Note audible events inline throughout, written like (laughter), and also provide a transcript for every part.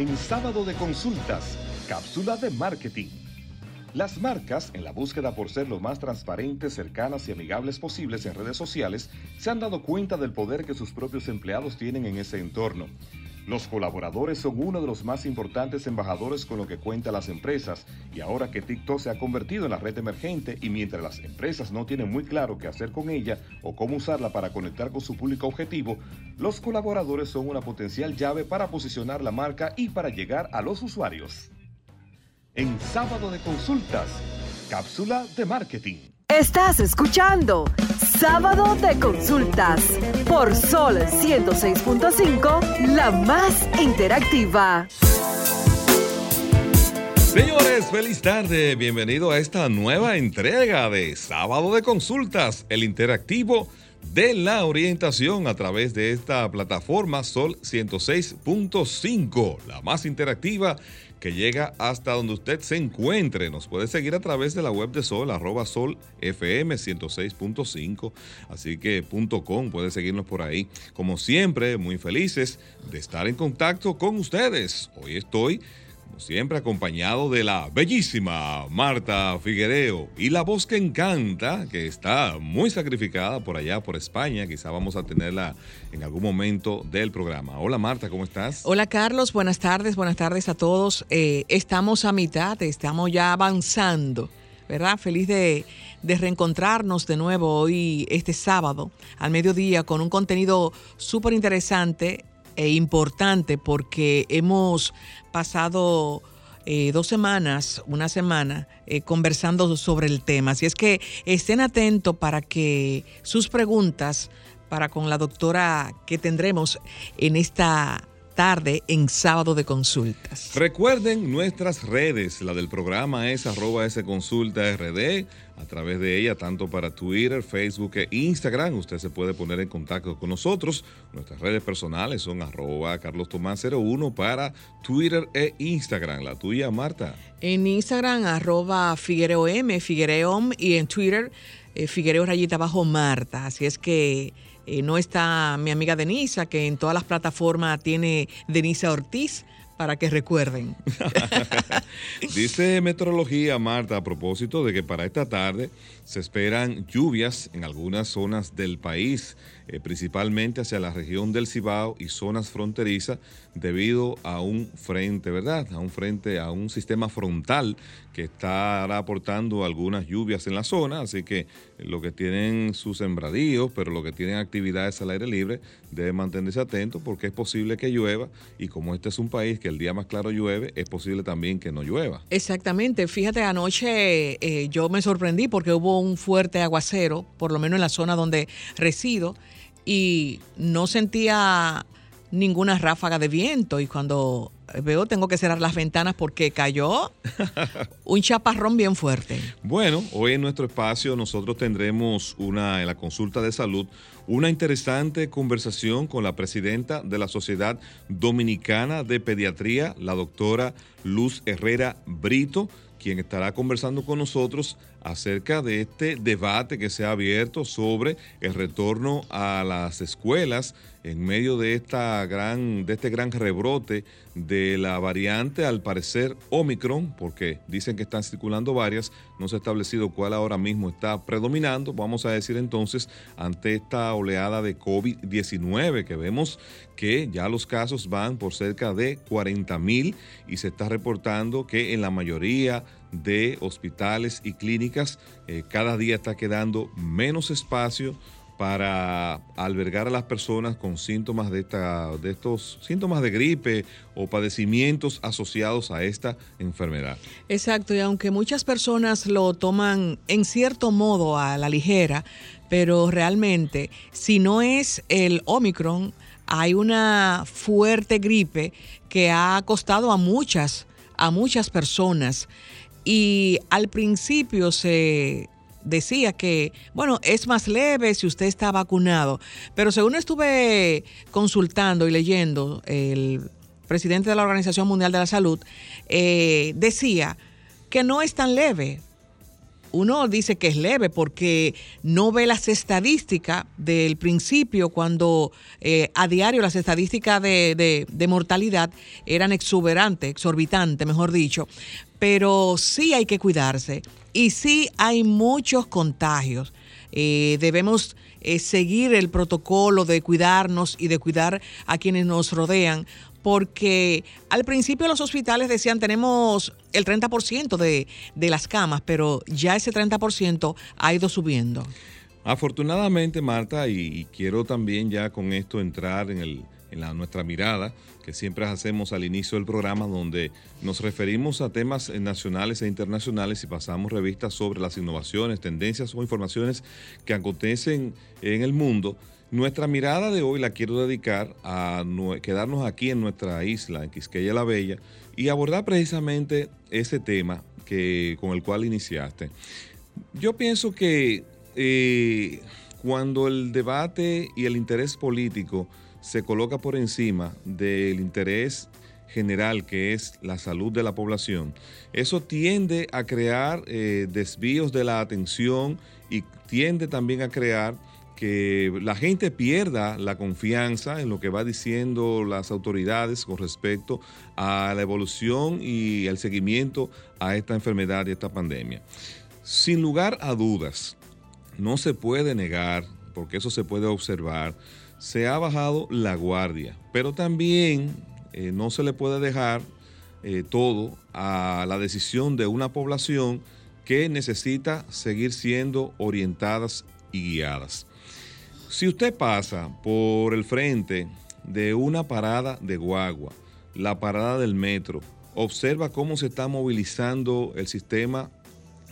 En sábado de consultas, cápsula de marketing. Las marcas, en la búsqueda por ser lo más transparentes, cercanas y amigables posibles en redes sociales, se han dado cuenta del poder que sus propios empleados tienen en ese entorno. Los colaboradores son uno de los más importantes embajadores con lo que cuentan las empresas y ahora que TikTok se ha convertido en la red emergente y mientras las empresas no tienen muy claro qué hacer con ella o cómo usarla para conectar con su público objetivo, los colaboradores son una potencial llave para posicionar la marca y para llegar a los usuarios. En sábado de consultas, cápsula de marketing. Estás escuchando Sábado de Consultas por Sol 106.5, la más interactiva. Señores, feliz tarde. Bienvenido a esta nueva entrega de Sábado de Consultas, el interactivo de la orientación a través de esta plataforma Sol 106.5, la más interactiva que llega hasta donde usted se encuentre. Nos puede seguir a través de la web de Sol, arroba Sol FM 106.5, así que punto .com, puede seguirnos por ahí. Como siempre, muy felices de estar en contacto con ustedes. Hoy estoy siempre acompañado de la bellísima Marta Figuereo y la voz que encanta, que está muy sacrificada por allá, por España. Quizá vamos a tenerla en algún momento del programa. Hola Marta, ¿cómo estás? Hola Carlos, buenas tardes, buenas tardes a todos. Eh, estamos a mitad, estamos ya avanzando, ¿verdad? Feliz de, de reencontrarnos de nuevo hoy, este sábado, al mediodía, con un contenido súper interesante e importante porque hemos pasado eh, dos semanas, una semana, eh, conversando sobre el tema. Así es que estén atentos para que sus preguntas para con la doctora que tendremos en esta tarde en sábado de consultas. Recuerden nuestras redes, la del programa es arroba consulta rd, a través de ella, tanto para Twitter, Facebook e Instagram, usted se puede poner en contacto con nosotros. Nuestras redes personales son arroba Carlos Tomás 01 para Twitter e Instagram. La tuya, Marta. En Instagram, arroba Figuereom, Figuereom, y en Twitter, eh, Figuereo Rayita Bajo Marta. Así es que eh, no está mi amiga Denisa, que en todas las plataformas tiene Denisa Ortiz, para que recuerden. (laughs) Dice Meteorología, Marta, a propósito de que para esta tarde se esperan lluvias en algunas zonas del país, eh, principalmente hacia la región del Cibao y zonas fronterizas, debido a un frente, ¿verdad? A un frente, a un sistema frontal que estará aportando algunas lluvias en la zona, así que lo que tienen sus sembradíos, pero lo que tienen actividades al aire libre, deben mantenerse atentos porque es posible que llueva y como este es un país que el día más claro llueve, es posible también que no llueva. Exactamente, fíjate, anoche eh, yo me sorprendí porque hubo un fuerte aguacero, por lo menos en la zona donde resido, y no sentía ninguna ráfaga de viento y cuando veo tengo que cerrar las ventanas porque cayó (laughs) un chaparrón bien fuerte. Bueno, hoy en nuestro espacio nosotros tendremos una en la consulta de salud una interesante conversación con la presidenta de la Sociedad Dominicana de Pediatría, la doctora Luz Herrera Brito, quien estará conversando con nosotros acerca de este debate que se ha abierto sobre el retorno a las escuelas en medio de, esta gran, de este gran rebrote de la variante, al parecer Omicron, porque dicen que están circulando varias, no se ha establecido cuál ahora mismo está predominando, vamos a decir entonces, ante esta oleada de COVID-19 que vemos que ya los casos van por cerca de 40 mil y se está reportando que en la mayoría de hospitales y clínicas eh, cada día está quedando menos espacio para albergar a las personas con síntomas de, esta, de estos síntomas de gripe o padecimientos asociados a esta enfermedad. Exacto, y aunque muchas personas lo toman en cierto modo a la ligera, pero realmente si no es el Omicron, hay una fuerte gripe que ha costado a muchas, a muchas personas. Y al principio se decía que, bueno, es más leve si usted está vacunado, pero según estuve consultando y leyendo, el presidente de la Organización Mundial de la Salud eh, decía que no es tan leve. Uno dice que es leve porque no ve las estadísticas del principio cuando eh, a diario las estadísticas de, mortalidad eran exuberantes, exorbitantes, mejor dicho. Pero sí hay que cuidarse y sí hay muchos contagios. Eh, debemos eh, seguir el protocolo de cuidarnos y de cuidar a quienes nos rodean, porque al principio los hospitales decían tenemos el 30% de, de las camas, pero ya ese 30% ha ido subiendo. Afortunadamente, Marta, y, quiero también ya con esto entrar en, el, en nuestra mirada, que siempre hacemos al inicio del programa, donde nos referimos a temas eh, nacionales e internacionales y pasamos revistas sobre las innovaciones, tendencias o informaciones que acontecen en el mundo. Nuestra mirada de hoy la quiero dedicar a quedarnos aquí en nuestra isla, en Quisqueya la Bella, y abordar precisamente ese tema que, con el cual iniciaste. Yo pienso que eh, cuando el debate y el interés político se coloca por encima del interés general que es la salud de la población, eso tiende a crear eh, desvíos de la atención y tiende también a crear que la gente pierda la confianza en lo que va diciendo las autoridades con respecto a la evolución y el seguimiento a esta enfermedad y esta pandemia. Sin lugar a dudas, no se puede negar, porque eso se puede observar, se ha bajado la guardia, pero también eh, no se le puede dejar eh, todo a la decisión de una población que necesita seguir siendo orientadas y guiadas. Si usted pasa por el frente de una parada de guagua, la parada del metro, observa cómo se está movilizando el sistema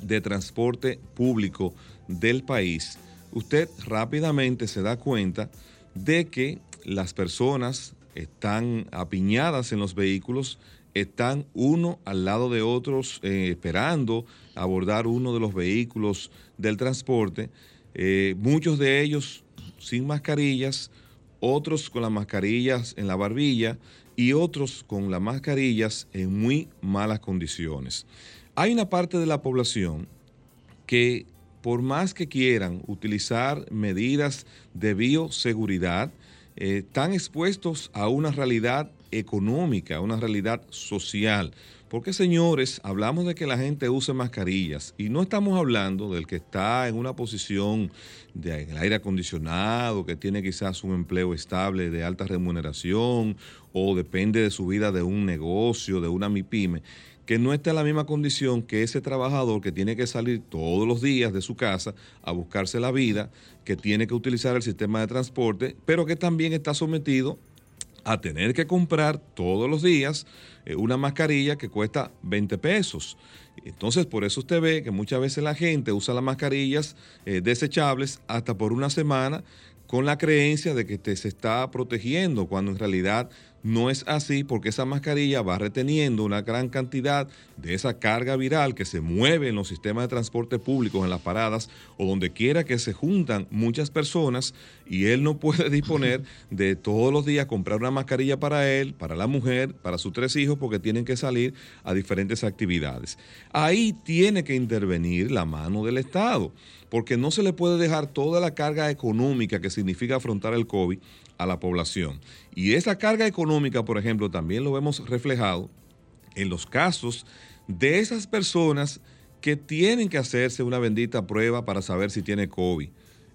de transporte público del país, usted rápidamente se da cuenta de que las personas están apiñadas en los vehículos, están uno al lado de otros eh, esperando abordar uno de los vehículos del transporte, eh, muchos de ellos sin mascarillas, otros con las mascarillas en la barbilla y otros con las mascarillas en muy malas condiciones. Hay una parte de la población que por más que quieran utilizar medidas de bioseguridad, eh, están expuestos a una realidad económica, a una realidad social. Porque señores, hablamos de que la gente use mascarillas y no estamos hablando del que está en una posición de aire acondicionado, que tiene quizás un empleo estable de alta remuneración o depende de su vida de un negocio, de una MIPYME que no está en la misma condición que ese trabajador que tiene que salir todos los días de su casa a buscarse la vida, que tiene que utilizar el sistema de transporte, pero que también está sometido a tener que comprar todos los días eh, una mascarilla que cuesta 20 pesos. Entonces, por eso usted ve que muchas veces la gente usa las mascarillas eh, desechables hasta por una semana con la creencia de que se está protegiendo, cuando en realidad no es así porque esa mascarilla va reteniendo una gran cantidad de esa carga viral que se mueve en los sistemas de transporte públicos, en las paradas o donde quiera que se juntan muchas personas y él no puede (laughs) disponer de todos los días comprar una mascarilla para él, para la mujer, para sus tres hijos porque tienen que salir a diferentes actividades. Ahí tiene que intervenir la mano del Estado porque no se le puede dejar toda la carga económica que significa afrontar el COVID a la población. Y esa carga económica, por ejemplo, también lo vemos reflejado en los casos de esas personas que tienen que hacerse una bendita prueba para saber si tiene COVID.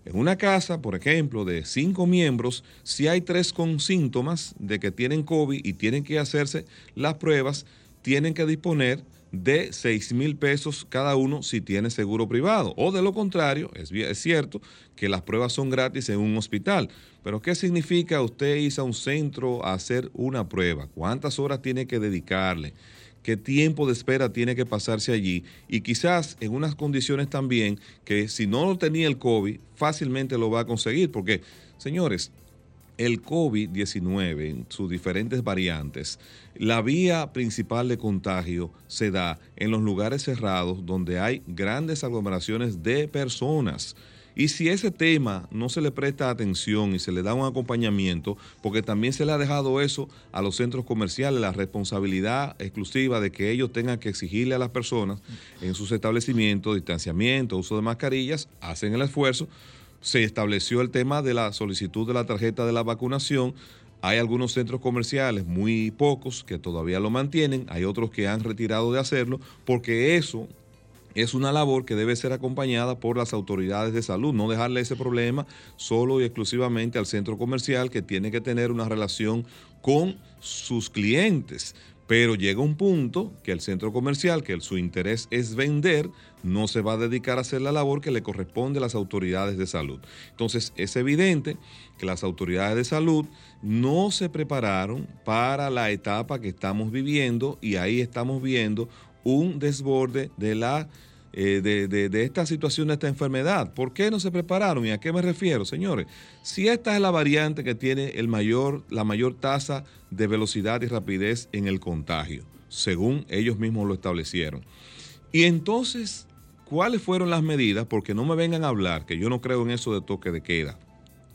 En una casa, por ejemplo, de cinco miembros, si hay tres con síntomas de que tienen COVID y tienen que hacerse las pruebas, tienen que disponer de 6 mil pesos cada uno si tiene seguro privado. O de lo contrario, es, es cierto que las pruebas son gratis en un hospital. Pero ¿qué significa usted irse a un centro a hacer una prueba? ¿Cuántas horas tiene que dedicarle? qué tiempo de espera tiene que pasarse allí y quizás en unas condiciones también que si no lo tenía el COVID, fácilmente lo va a conseguir, porque, señores, el COVID-19 en sus diferentes variantes, la vía principal de contagio se da en los lugares cerrados donde hay grandes aglomeraciones de personas. Y si ese tema no se le presta atención y se le da un acompañamiento, porque también se le ha dejado eso a los centros comerciales, la responsabilidad exclusiva de que ellos tengan que exigirle a las personas en sus establecimientos, distanciamiento, uso de mascarillas, hacen el esfuerzo. Se estableció el tema de la solicitud de la tarjeta de la vacunación. Hay algunos centros comerciales, muy pocos, que todavía lo mantienen. Hay otros que han retirado de hacerlo, porque eso es una labor que debe ser acompañada por las autoridades de salud, no dejarle ese problema solo y exclusivamente al centro comercial que tiene que tener una relación con sus clientes. Pero llega un punto que el centro comercial, que su interés es vender, no se va a dedicar a hacer la labor que le corresponde a las autoridades de salud. Entonces es evidente que las autoridades de salud no se prepararon para la etapa que estamos viviendo y ahí estamos viendo un desborde de la eh, de, esta situación, de esta enfermedad. ¿Por qué no se prepararon? ¿Y a qué me refiero, señores? Si esta es la variante que tiene el mayor, la mayor tasa de velocidad y rapidez en el contagio, según ellos mismos lo establecieron. Y entonces, ¿cuáles fueron las medidas? Porque no me vengan a hablar, que yo no creo en eso de toque de queda.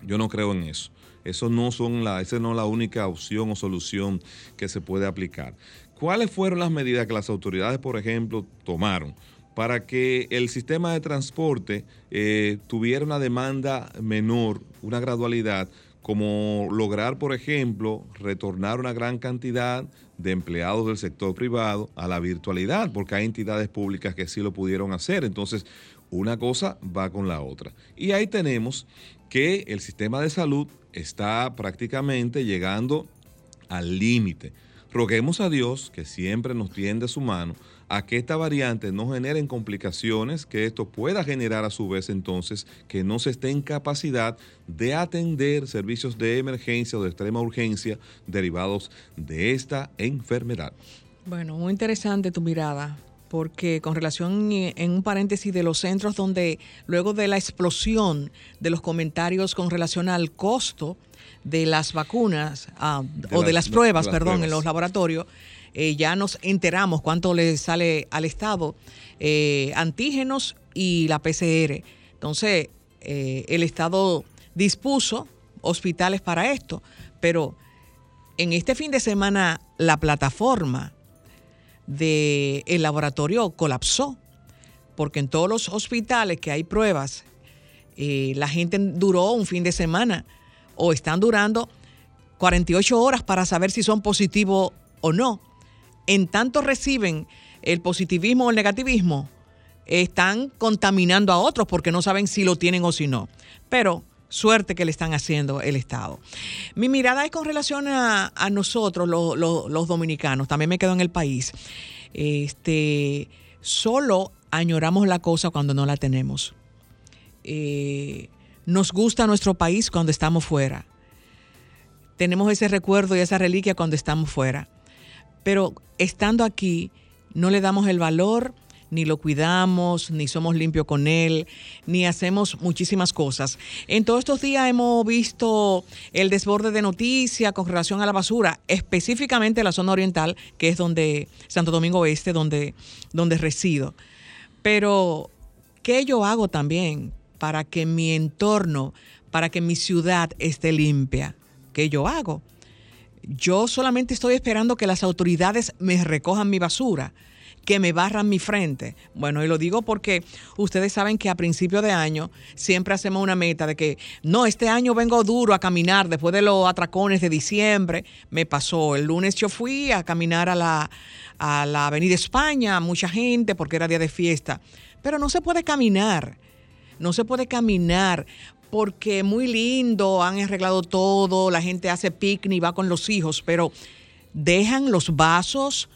Yo no creo en eso. Eso no son la, esa no es la única opción o solución que se puede aplicar. ¿Cuáles fueron las medidas que las autoridades, por ejemplo, tomaron para que el sistema de transporte eh, tuviera una demanda menor, una gradualidad, como lograr, por ejemplo, retornar una gran cantidad de empleados del sector privado a la virtualidad, porque hay entidades públicas que sí lo pudieron hacer. Entonces, una cosa va con la otra. Y ahí tenemos que el sistema de salud está prácticamente llegando al límite. Roguemos a Dios, que siempre nos tiende su mano, a que esta variante no genere complicaciones, que esto pueda generar a su vez entonces que no se esté en capacidad de atender servicios de emergencia o de extrema urgencia derivados de esta enfermedad. Bueno, muy interesante tu mirada, porque con relación en un paréntesis de los centros donde luego de la explosión de los comentarios con relación al costo, de las vacunas ah, o de las pruebas, perdón, en los laboratorios, eh, ya nos enteramos cuánto le sale al Estado eh, antígenos y la PCR. Entonces, eh, el Estado dispuso hospitales para esto, pero en este fin de semana la plataforma del laboratorio colapsó, porque en todos los hospitales que hay pruebas, la gente duró un fin de semana o están durando 48 horas para saber si son positivos o no. En tanto reciben el positivismo o el negativismo, están contaminando a otros porque no saben si lo tienen o si no. Pero suerte que le están haciendo el Estado. Mi mirada es con relación a, nosotros, los dominicanos, también me quedo en el país. Este, solo añoramos la cosa cuando no la tenemos. Eh, nos gusta nuestro país cuando estamos fuera. Tenemos ese recuerdo y esa reliquia cuando estamos fuera. Pero estando aquí, no le damos el valor, ni lo cuidamos, ni somos limpios con él, ni hacemos muchísimas cosas. En todos estos días hemos visto el desborde de noticias con relación a la basura, específicamente la zona oriental, que es donde, Santo Domingo Oeste, donde, donde resido. Pero, ¿qué yo hago también para que mi entorno, para que mi ciudad esté limpia. ¿Qué yo hago? Yo solamente estoy esperando que las autoridades me recojan mi basura, que me barran mi frente. Bueno, y lo digo porque ustedes saben que a principio de año siempre hacemos una meta de que no, este año vengo duro a caminar después de los atracones de diciembre. Me pasó, el lunes yo fui a caminar a la, a la Avenida España, mucha gente porque era día de fiesta, pero no se puede caminar no se puede caminar porque muy lindo, han arreglado todo, la gente hace picnic, va con los hijos, pero dejan los vasos,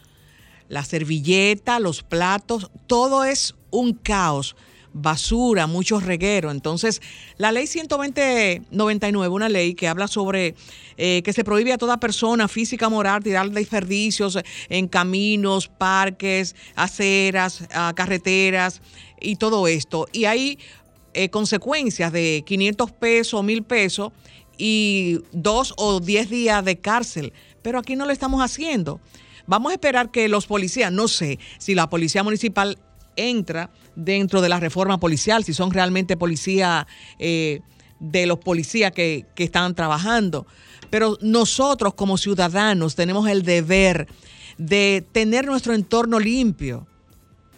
la servilleta, los platos, todo es un caos basura, muchos regueros. Entonces, la ley 120-99, una ley que habla sobre eh, que se prohíbe a toda persona física moral tirar desperdicios en caminos, parques, aceras, carreteras y todo esto. Y hay eh, consecuencias de 500 pesos o 1000 pesos y dos o diez días de cárcel. Pero aquí no lo estamos haciendo. Vamos a esperar que los policías, no sé si la policía municipal entra dentro de la reforma policial, si son realmente policías eh, de los policías que, que están trabajando. Pero nosotros como ciudadanos tenemos el deber de tener nuestro entorno limpio,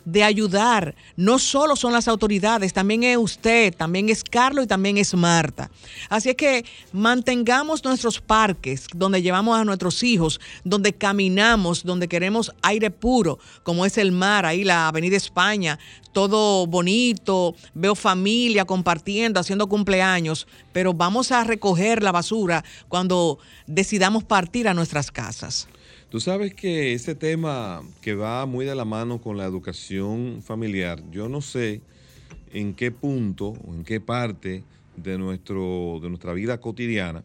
de ayudar. No solo son las autoridades, también es usted, también es Carlos y también es Marta. Así es que mantengamos nuestros parques donde llevamos a nuestros hijos, donde caminamos, donde queremos aire puro, como es el mar, ahí la Avenida España, todo bonito, veo familia compartiendo, haciendo cumpleaños, pero vamos a recoger la basura cuando decidamos partir a nuestras casas. Tú sabes que ese tema que va muy de la mano con la educación familiar, yo no sé en qué punto o en qué parte de, nuestro, de nuestra vida cotidiana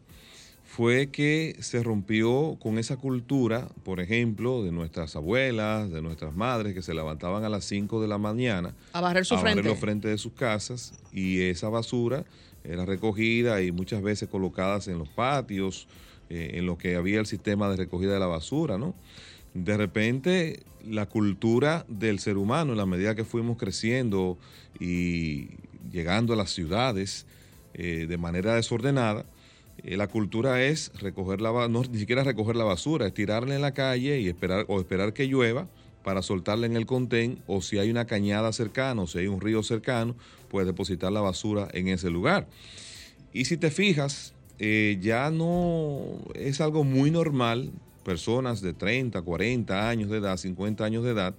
fue que se rompió con esa cultura, por ejemplo, de nuestras abuelas, de nuestras madres, que se levantaban a las 5 de la mañana a barrer su a frente. los frentes de sus casas y esa basura era recogida y muchas veces colocadas en los patios eh, en lo que había el sistema de recogida de la basura, ¿no? De repente, la cultura del ser humano, en la medida que fuimos creciendo y llegando a las ciudades eh, de manera desordenada, eh, la cultura es recoger la no ni siquiera recoger la basura, es tirarla en la calle y esperar o esperar que llueva para soltarla en el contén o si hay una cañada cercana o si hay un río cercano, pues depositar la basura en ese lugar. Y si te fijas, eh, ya no es algo muy normal. Personas de 30, 40 años de edad, 50 años de edad,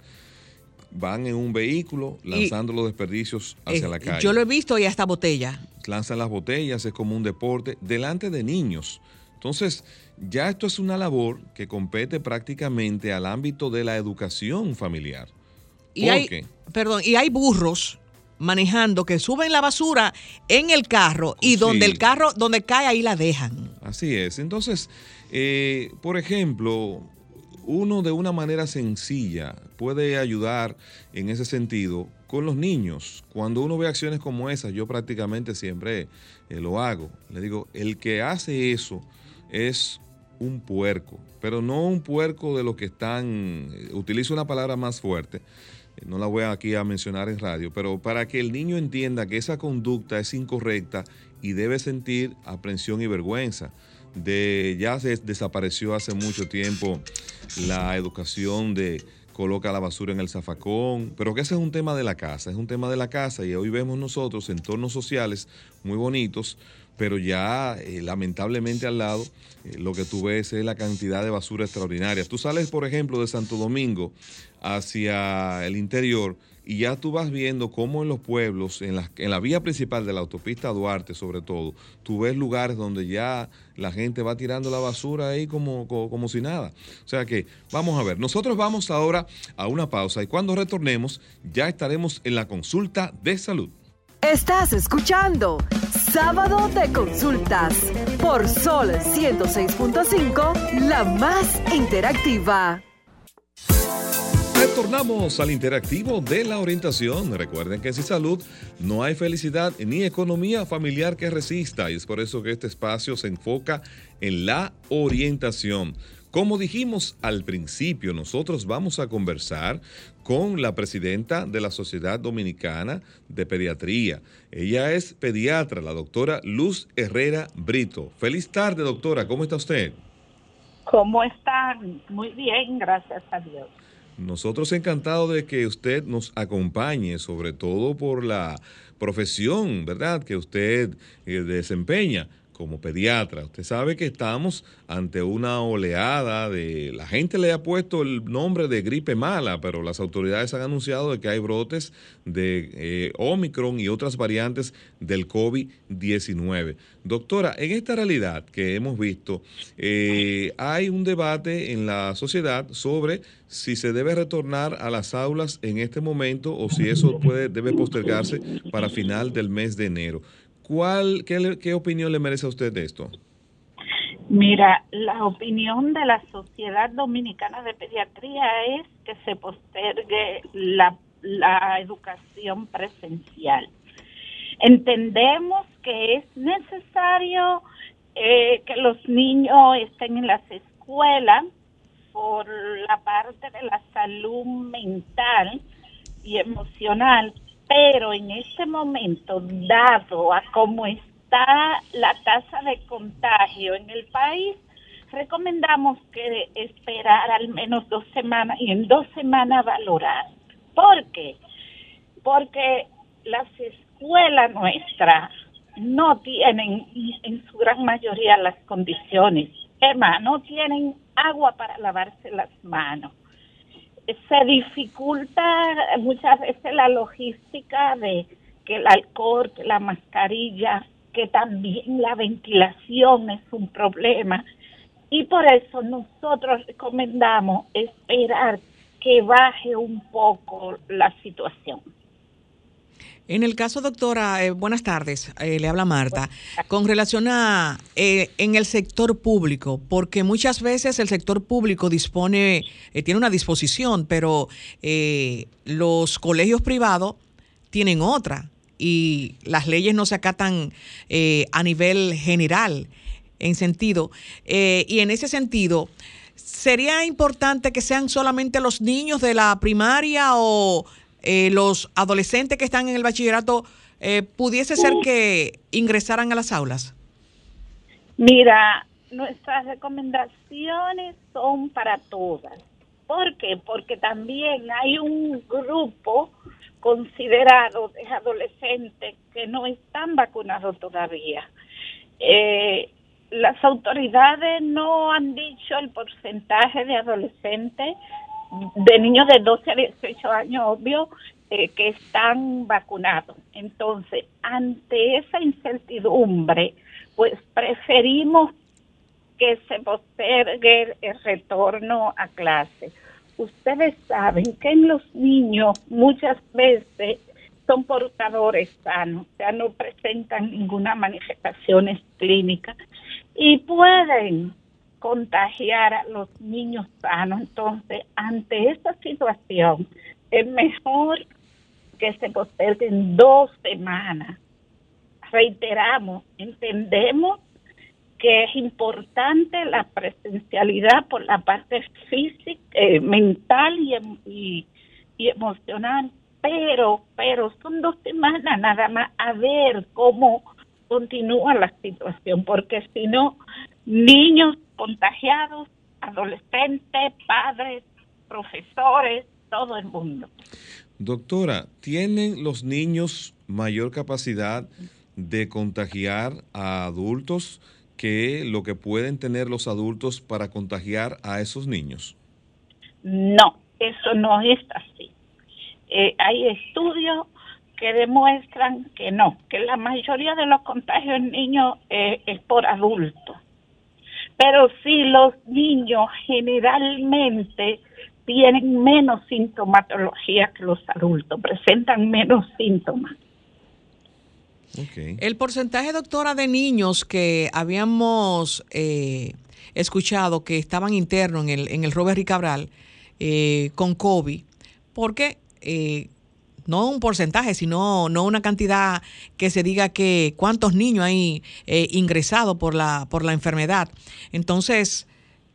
van en un vehículo lanzando los desperdicios hacia la calle. Yo lo he visto y hasta botella. Lanzan las botellas, es como un deporte, delante de niños. Entonces, ya esto es una labor que compete prácticamente al ámbito de la educación familiar. Y hay, perdón, y hay burros manejando que suben la basura en el carro y donde el carro, donde cae, ahí la dejan. Así es. Entonces, eh, por ejemplo, uno de una manera sencilla puede ayudar en ese sentido con los niños. Cuando uno ve acciones como esas, yo prácticamente siempre eh, lo hago. Le digo, el que hace eso es un puerco, pero no un puerco de los que están, eh, utilizo una palabra más fuerte, no la voy aquí a mencionar en radio, pero para que el niño entienda que esa conducta es incorrecta y debe sentir aprensión y vergüenza. De, ya se desapareció hace mucho tiempo la educación de coloca la basura en el zafacón, pero que ese es un tema de la casa, es un tema de la casa y hoy vemos nosotros entornos sociales muy bonitos, pero ya eh, lamentablemente al lado eh, lo que tú ves es la cantidad de basura extraordinaria. Tú sales, por ejemplo, de Santo Domingo hacia el interior y ya tú vas viendo cómo en los pueblos, en la, en la vía principal de la autopista Duarte sobre todo, tú ves lugares donde ya la gente va tirando la basura ahí como, como, como si nada. O sea que vamos a ver, nosotros vamos ahora a una pausa y cuando retornemos ya estaremos en la consulta de salud. Estás escuchando Sábado de Consultas por Sol 106.5, la más interactiva. Retornamos al interactivo de la orientación. Recuerden que sin salud no hay felicidad ni economía familiar que resista y es por eso que este espacio se enfoca en la orientación. Como dijimos al principio, nosotros vamos a conversar con la presidenta de la Sociedad Dominicana de Pediatría. Ella es pediatra, la doctora Luz Herrera Brito. Feliz tarde, doctora. ¿Cómo está usted? ¿Cómo está? Muy bien, gracias a Dios. Nosotros encantados de que usted nos acompañe, sobre todo por la profesión, ¿verdad?, que usted eh, desempeña como pediatra, usted sabe que estamos ante una oleada de... La gente le ha puesto el nombre de gripe mala, pero las autoridades han anunciado de que hay brotes de eh, Omicron y otras variantes del COVID-19. Doctora, en esta realidad que hemos visto, eh, hay un debate en la sociedad sobre si se debe retornar a las aulas en este momento o si eso puede, debe postergarse para final del mes de enero. ¿Cuál, qué, opinión le merece a usted de esto? Mira, la opinión de la Sociedad Dominicana de Pediatría es que se postergue la, educación presencial. Entendemos que es necesario eh, que los niños estén en las escuelas por la parte de la salud mental y emocional, pero en este momento, dado a cómo está la tasa de contagio en el país, recomendamos que esperar al menos dos semanas y en dos semanas valorar. ¿Por qué? Porque las escuelas nuestras no tienen en su gran mayoría las condiciones. Emma, no tienen agua para lavarse las manos se dificulta muchas veces la logística de que el alcohol, que la mascarilla, que también la ventilación es un problema. Y por eso nosotros recomendamos esperar que baje un poco la situación. En el caso, doctora, eh, buenas tardes, eh, le habla Marta, con relación a eh, en el sector público, porque muchas veces el sector público dispone, tiene una disposición, pero los colegios privados tienen otra y las leyes no se acatan a nivel general en sentido, y en ese sentido, ¿sería importante que sean solamente los niños de la primaria o eh, los adolescentes que están en el bachillerato eh, pudiese ser que ingresaran a las aulas? Mira, nuestras recomendaciones son para todas. ¿Por qué? Porque también hay un grupo considerado de adolescentes que no están vacunados todavía. Eh, las autoridades no han dicho el porcentaje de adolescentes de niños de 12 a 18 años, obvio, eh, que están vacunados. Entonces, ante esa incertidumbre, pues preferimos que se postergue el retorno a clase. Ustedes saben que en los niños muchas veces son portadores sanos, o sea, no presentan ninguna manifestación clínica y pueden contagiar a los niños sanos. Entonces, ante esta situación, es mejor que se posterguen dos semanas. Reiteramos, entendemos que es importante la presencialidad por la parte física, eh, mental y, y emocional, pero, pero son dos semanas nada más a ver cómo continúa la situación, porque si no, niños contagiados, adolescentes, padres, profesores, todo el mundo. Doctora, ¿tienen los niños mayor capacidad de contagiar a adultos que lo que pueden tener los adultos para contagiar a esos niños? No, eso no es así. Eh, hay estudios que demuestran que no, que la mayoría de los contagios en niños eh, es por adultos. Pero sí los niños generalmente tienen menos sintomatología que los adultos, presentan menos síntomas. El porcentaje, doctora, de niños que habíamos eh, escuchado que estaban internos en el, en el Robert Ricabral eh, con COVID, porque eh, no un porcentaje, sino no una cantidad que se diga que cuántos niños hay eh, ingresados por la, por la enfermedad. Entonces,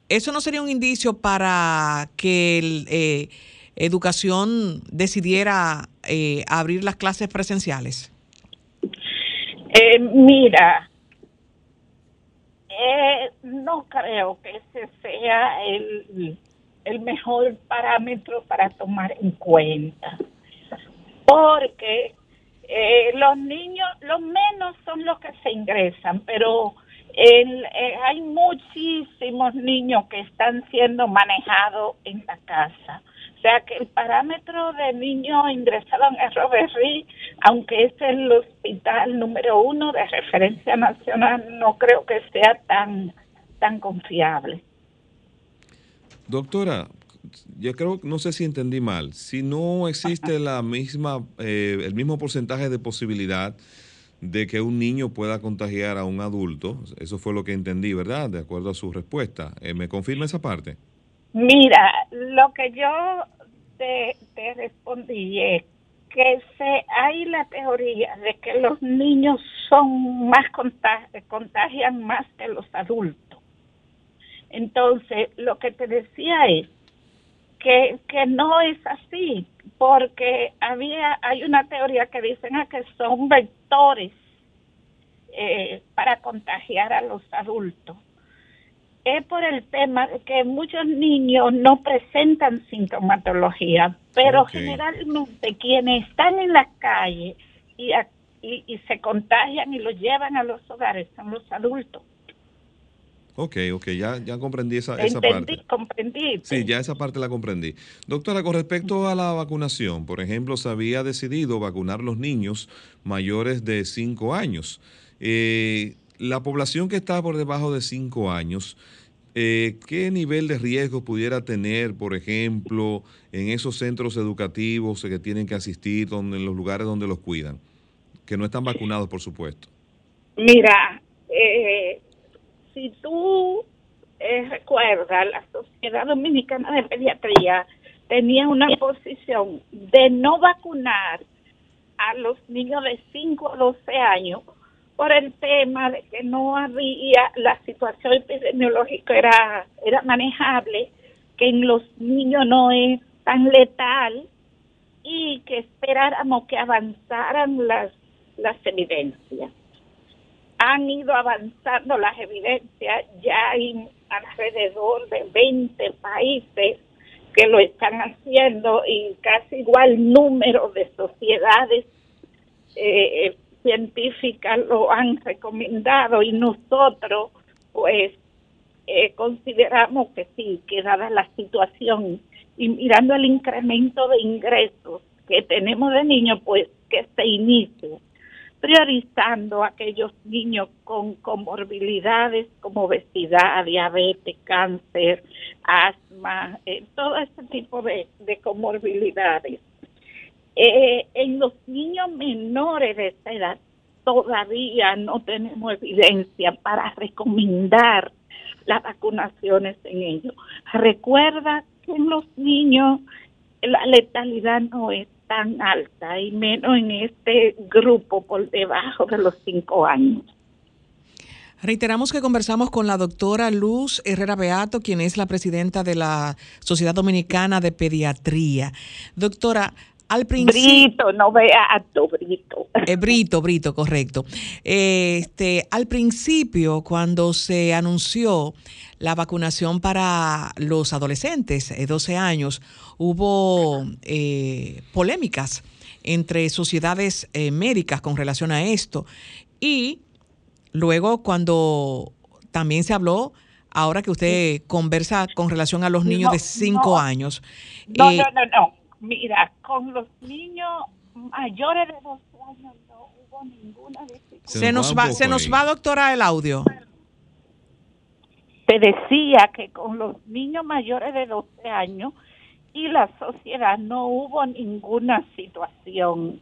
¿eso no sería un indicio para que eh, educación decidiera eh, abrir las clases presenciales? mira, no creo que ese sea el, el mejor parámetro para tomar en cuenta porque eh, los niños, los menos son los que se ingresan, pero El, eh, hay muchísimos niños que están siendo manejados en la casa. O sea que el parámetro de niños ingresados en Roberry, aunque es el hospital número uno de referencia nacional, no creo que sea tan, tan confiable. Doctora, yo creo, no sé si entendí mal, si no existe la misma, eh, el mismo porcentaje de posibilidad de que un niño pueda contagiar a un adulto, eso fue lo que entendí, ¿verdad? De acuerdo a su respuesta. Eh, ¿Me confirma esa parte? Mira, lo que yo te, respondí es que hay la teoría de que los niños son más contagian más que los adultos. Entonces, lo que te decía es que, que no es así, porque había hay una teoría que dicen que son vectores eh, para contagiar a los adultos es por el tema de que muchos niños no presentan sintomatología, pero generalmente quienes están en la calle y, y, se contagian y los llevan a los hogares son los adultos. Ok, ok, ya, ya comprendí esa, esa parte. Comprendí. Sí, ya esa parte la comprendí. Doctora, con respecto a la vacunación, por ejemplo, se había decidido vacunar los niños mayores de 5 años. Eh, la población que está por debajo de 5 años, eh, ¿qué nivel de riesgo pudiera tener, por ejemplo, en esos centros educativos que tienen que asistir, donde, en los lugares donde los cuidan, que no están vacunados, por supuesto? Mira, eh, si tú eh, recuerdas, la Sociedad Dominicana de Pediatría tenía una posición de no vacunar a los niños de 5 a 12 años por el tema de que no había, la situación epidemiológica era, era manejable, que en los niños no es tan letal y que esperáramos que avanzaran las, las evidencias. Han ido avanzando las evidencias, ya hay alrededor de 20 países que lo están haciendo y casi igual número de sociedades eh, científicas lo han recomendado y nosotros pues eh, consideramos que sí, que dada la situación y mirando el incremento de ingresos que tenemos de niños, pues que se inicie priorizando aquellos niños con comorbilidades como obesidad, diabetes, cáncer, asma, eh, todo ese tipo de, de comorbilidades eh, en los niños menores de esta edad todavía no tenemos evidencia para recomendar las vacunaciones en ellos. Recuerda que en los niños la letalidad no es tan alta y menos en este grupo por debajo de los cinco años. Reiteramos que conversamos con la doctora Luz Herrera Beato, quien es la presidenta de la Sociedad Dominicana de Pediatría. Doctora, al principio, Brito, no Beato, Brito. Eh, Brito, Brito, correcto. Este, al principio, cuando se anunció la vacunación para los adolescentes de 12 años, hubo eh, polémicas entre sociedades eh, médicas con relación a esto. Y luego, cuando también se habló, ahora que usted conversa con relación a los niños de 5 años. No, no, no, no Mira, con los niños mayores de 12 años no hubo ninguna dificultad. Se nos va, se nos va, doctora, el audio. Te decía que con los niños mayores de 12 años y la sociedad no hubo ninguna situación,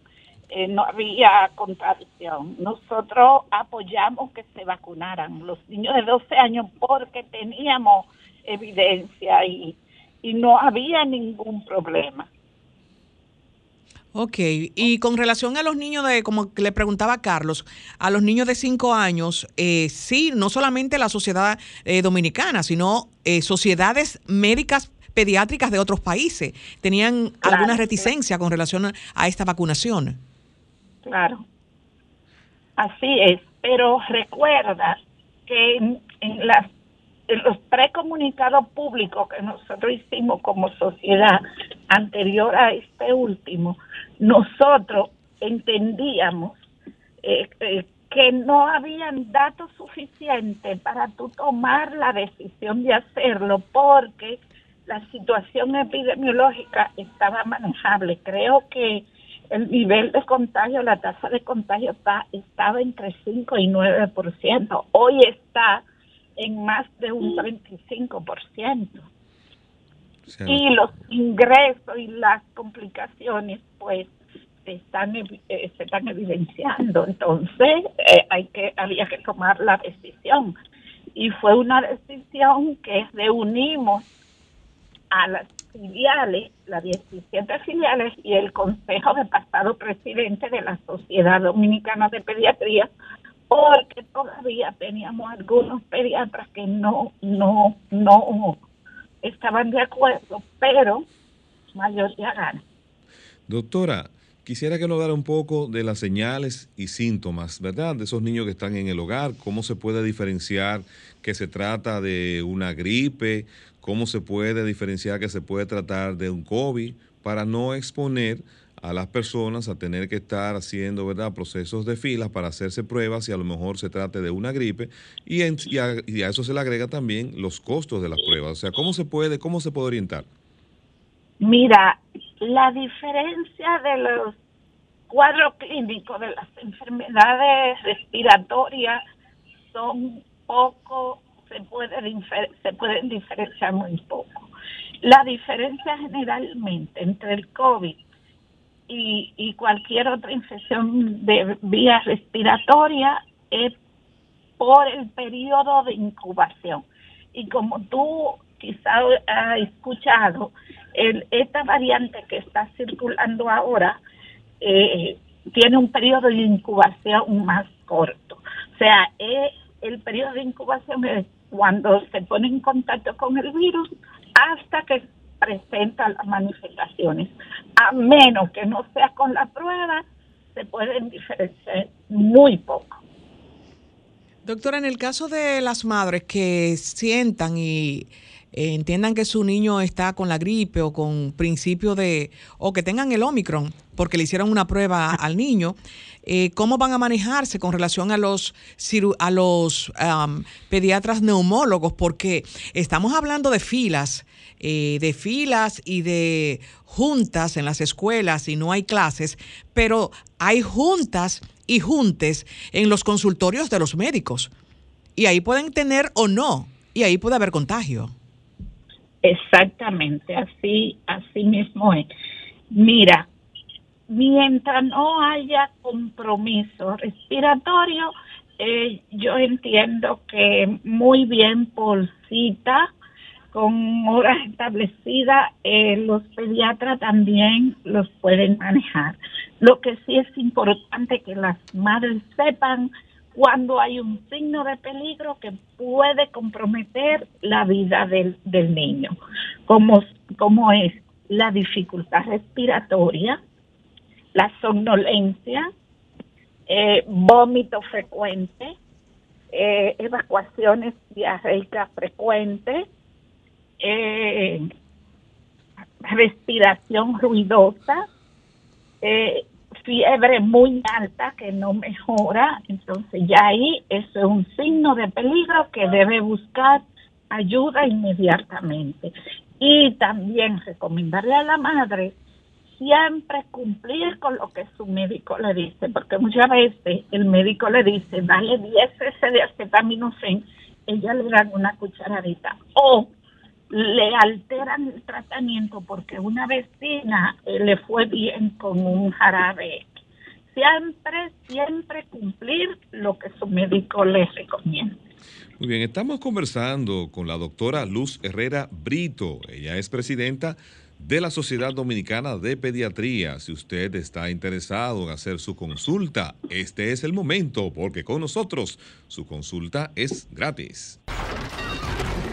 eh, no había contradicción. Nosotros apoyamos que se vacunaran los niños de 12 años porque teníamos evidencia y, y no había ningún problema. Ok, y con relación a los niños de, como le preguntaba Carlos, a los niños de 5 años, eh, sí, no solamente la sociedad eh, dominicana, sino eh, sociedades médicas pediátricas de otros países. Tenían alguna reticencia con relación a esta vacunación. Claro, así es, pero recuerda que en, en las en los precomunicados públicos que nosotros hicimos como sociedad anterior a este último, nosotros entendíamos eh, eh, que no habían datos suficientes para tú tomar la decisión de hacerlo porque la situación epidemiológica estaba manejable. Creo que el nivel de contagio, la tasa de contagio está, estaba entre 5 y 9%. Hoy está en más de un 35%. Y los ingresos y las complicaciones, pues, están, eh, se están evidenciando. Entonces, eh, hay que, había que tomar la decisión. Y fue una decisión que reunimos a las filiales, las 17 filiales y el consejo de pasado presidente de la Sociedad Dominicana de Pediatría, porque todavía teníamos algunos pediatras que no, no, no estaban de acuerdo, pero mayoría gana. Doctora, Quisiera que nos diera un poco de las señales y síntomas, ¿verdad? De esos niños que están en el hogar, cómo se puede diferenciar que se trata de una gripe, cómo se puede diferenciar que se puede tratar de un COVID, para no exponer a las personas a tener que estar haciendo ¿verdad? procesos de filas para hacerse pruebas y a lo mejor se trate de una gripe y, a, a eso se le agrega también los costos de las pruebas. O sea, ¿cómo se puede, cómo se puede orientar? Mira, la diferencia de los cuadros clínicos de las enfermedades respiratorias son poco, se, puede se pueden diferenciar muy poco. La diferencia generalmente entre el COVID y, y cualquier otra infección de vía respiratoria es por el periodo de incubación. Y como tú quizá has escuchado, el, esta variante que está circulando ahora eh, tiene un periodo de incubación más corto. O sea, eh, el periodo de incubación es cuando se pone en contacto con el virus hasta que presenta las manifestaciones. A menos que no sea con la prueba, se pueden diferenciar muy poco. Doctora, en el caso de las madres que sientan y eh, entiendan que su niño está con la gripe o con principio de, o que tengan el Omicron, porque le hicieron una prueba (laughs) al niño, eh, ¿cómo van a manejarse con relación a los, a los pediatras neumólogos? Porque estamos hablando de filas, eh, de filas y de juntas en las escuelas y no hay clases, pero hay juntas y juntes en los consultorios de los médicos. Y ahí pueden tener o no, y ahí puede haber contagio. Exactamente, así, así mismo es. Mira, mientras no haya compromiso respiratorio, eh, yo entiendo que muy bien por cita, con horas establecidas, eh, los pediatras también los pueden manejar. Lo que sí es importante que las madres sepan cuando hay un signo de peligro que puede comprometer la vida del, niño, como, como es la dificultad respiratoria, la somnolencia, eh, vómito frecuente, eh, evacuaciones diarreicas frecuentes, eh, respiración ruidosa, eh, fiebre muy alta que no mejora, entonces ya ahí eso es un signo de peligro que debe buscar ayuda inmediatamente. Y también recomendarle a la madre siempre cumplir con lo que su médico le dice, porque muchas veces el médico le dice, dale 10 cc de acetaminofén, ella le dan una cucharadita. O le alteran el tratamiento porque una vecina eh, le fue bien con un jarabe. Siempre, siempre cumplir lo que su médico le recomienda. Muy bien, estamos conversando con la doctora Luz Herrera Brito. Ella es presidenta de la Sociedad Dominicana de Pediatría. Si usted está interesado en hacer su consulta, este es el momento porque con nosotros su consulta es gratis.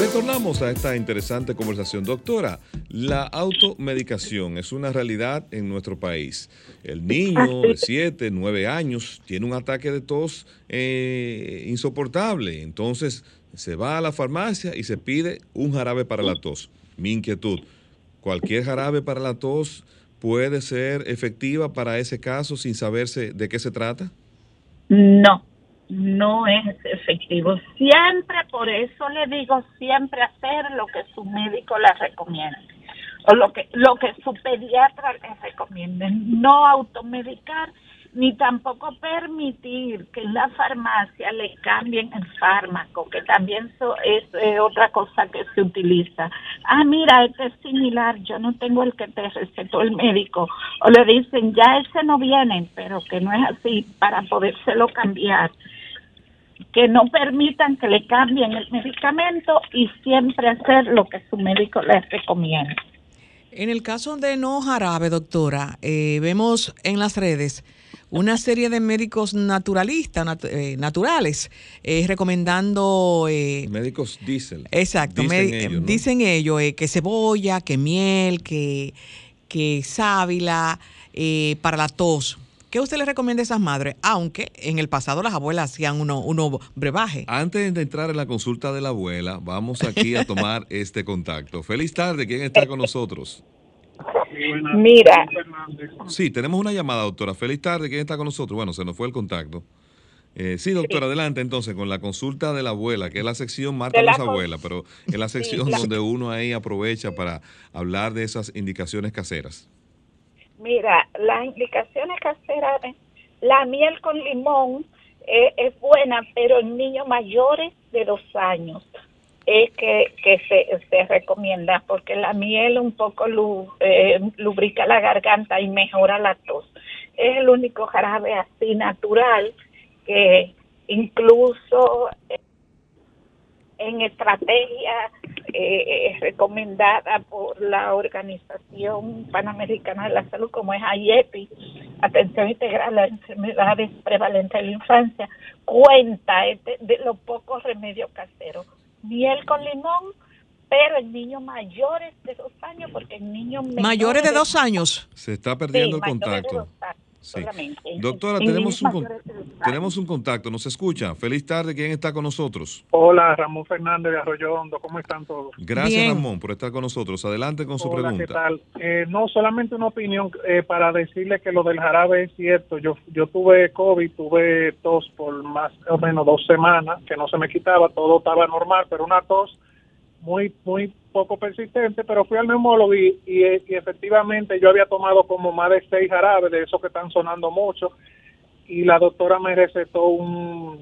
Retornamos a esta interesante conversación. Doctora, la automedicación es una realidad en nuestro país. El niño de 7, 9 años tiene un ataque de tos eh, insoportable. Entonces se va a la farmacia y se pide un jarabe para la tos. Mi inquietud, ¿cualquier jarabe para la tos puede ser efectiva para ese caso sin saberse de qué se trata? No, no es efectivo. Siempre, por eso le digo, siempre hacer lo que su médico le recomienda o lo que, lo que su pediatra le recomiende. No automedicar ni tampoco permitir que en la farmacia le cambien el fármaco, que también es otra cosa que se utiliza. Ah, mira, este es similar, yo no tengo el que te recetó el médico. O le dicen, ya ese no viene, pero que no es así, para podérselo cambiar. Que no permitan que le cambien el medicamento y siempre hacer lo que su médico les recomienda. En el caso de no jarabe, doctora, eh, vemos en las redes una serie de médicos naturalistas, eh, naturales, eh, recomendando... Eh, médicos diésel. Exacto, dicen ellos, que cebolla, que miel, que, que sábila para la tos. ¿Qué usted le recomienda a esas madres? Aunque en el pasado las abuelas hacían uno, uno brebaje. Antes de entrar en la consulta de la abuela, vamos aquí a tomar (laughs) este contacto. Feliz tarde, ¿quién está con nosotros? Mira. Sí, tenemos una llamada, doctora. Feliz tarde. ¿Quién está con nosotros? Bueno, se nos fue el contacto. Eh, sí, doctora, adelante entonces con la consulta de la abuela, que es la sección Marta la abuela, pero es la sección donde uno ahí aprovecha para hablar de esas indicaciones caseras. Mira, las indicaciones caseras, la miel con limón eh, es buena, pero en niños mayores de dos años es que, que se, se recomienda porque la miel un poco eh, lubrica la garganta y mejora la tos. Es el único jarabe así natural que incluso en estrategia eh, recomendada por la Organización Panamericana de la Salud, como es AIEPI, Atención Integral a las Enfermedades Prevalentes de la Infancia, cuenta este, de los pocos remedios caseros. Miel con limón, pero en niños mayores de dos años, porque en niños mayores de dos años se está perdiendo el contacto. Sí. Doctora, tenemos un, tenemos un contacto, nos escucha. Feliz tarde, ¿quién está con nosotros? Hola, Ramón Fernández de Arroyo Hondo, ¿cómo están todos? Gracias, Ramón, por estar con nosotros. Adelante con su pregunta. ¿qué tal? Eh, no, solamente una opinión eh, para decirle que lo del jarabe es cierto. Yo, yo tuve COVID, tuve tos por más o menos dos semanas, que no se me quitaba, todo estaba normal, pero una tos muy, muy poco persistente, pero fui al neumólogo y, y, efectivamente yo había tomado como más de seis jarabes de esos que están sonando mucho y la doctora me recetó un,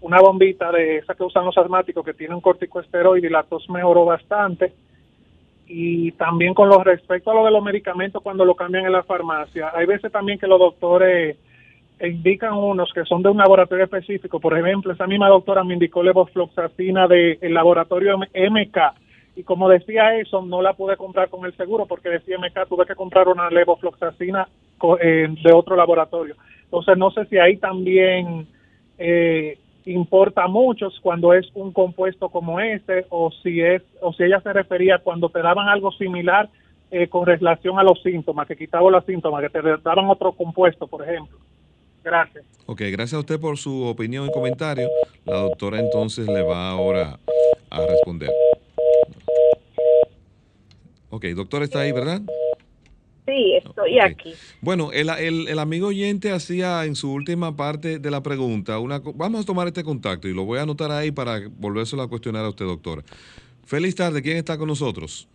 una bombita de esa que usan los asmáticos que tiene un corticoesteroide y la tos mejoró bastante. Y también con lo respecto a lo de los medicamentos cuando lo cambian en la farmacia hay veces también que los doctores indican unos que son de un laboratorio específico. Por ejemplo, esa misma doctora me indicó levofloxacina del laboratorio MK. Y como decía eso, no la pude comprar con el seguro porque decía MK, tuve que comprar una levofloxacina eh, de otro laboratorio. Entonces, no sé si ahí también eh, importa mucho cuando es un compuesto como este o si es o si ella se refería cuando te daban algo similar eh, con relación a los síntomas, que quitaban los síntomas, que te daban otro compuesto, por ejemplo. Gracias. Ok, gracias a usted por su opinión y comentario. La doctora entonces le va ahora a responder. Ok, doctor está ahí, ¿verdad? Sí, estoy aquí. Bueno, el, el, amigo oyente hacía en su última parte de la pregunta, una, vamos a tomar este contacto y lo voy a anotar ahí para volvérselo a cuestionar a usted, doctora. Feliz tarde, ¿quién está con nosotros?